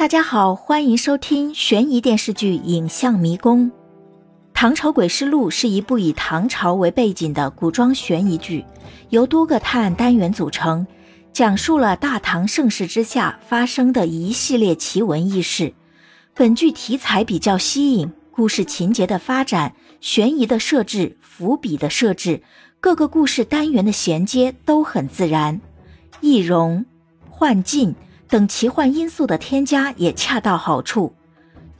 大家好，欢迎收听悬疑电视剧《影像迷宫》。《唐朝诡事录》是一部以唐朝为背景的古装悬疑剧，由多个探案单元组成，讲述了大唐盛世之下发生的一系列奇闻异事。本剧题材比较吸引，故事情节的发展、悬疑的设置、伏笔的设置，各个故事单元的衔接都很自然，易容、幻境。等奇幻因素的添加也恰到好处。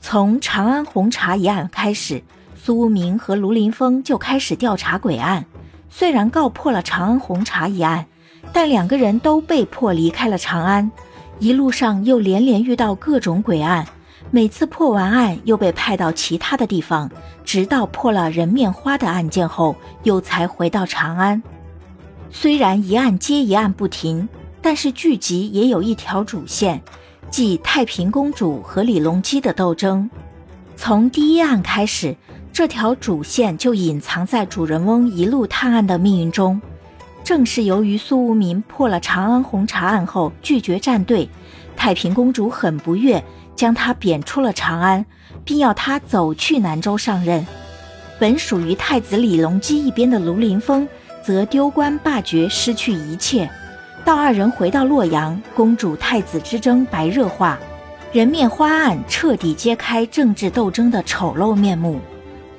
从长安红茶一案开始，苏无名和卢凌风就开始调查鬼案。虽然告破了长安红茶一案，但两个人都被迫离开了长安。一路上又连连遇到各种鬼案，每次破完案又被派到其他的地方，直到破了人面花的案件后，又才回到长安。虽然一案接一案不停。但是剧集也有一条主线，即太平公主和李隆基的斗争。从第一案开始，这条主线就隐藏在主人翁一路探案的命运中。正是由于苏无名破了长安红茶案后拒绝站队，太平公主很不悦，将他贬出了长安，并要他走去南州上任。本属于太子李隆基一边的卢凌风，则丢官罢爵，失去一切。到二人回到洛阳，公主太子之争白热化，人面花案彻底揭开政治斗争的丑陋面目。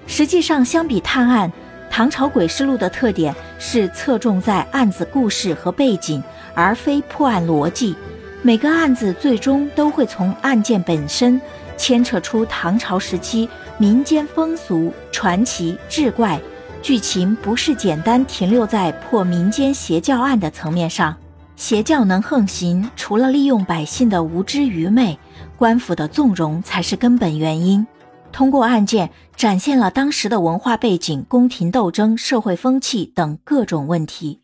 实际上，相比探案，《唐朝诡事录》的特点是侧重在案子故事和背景，而非破案逻辑。每个案子最终都会从案件本身牵扯出唐朝时期民间风俗、传奇、志怪，剧情不是简单停留在破民间邪教案的层面上。邪教能横行，除了利用百姓的无知愚昧，官府的纵容才是根本原因。通过案件展现了当时的文化背景、宫廷斗争、社会风气等各种问题。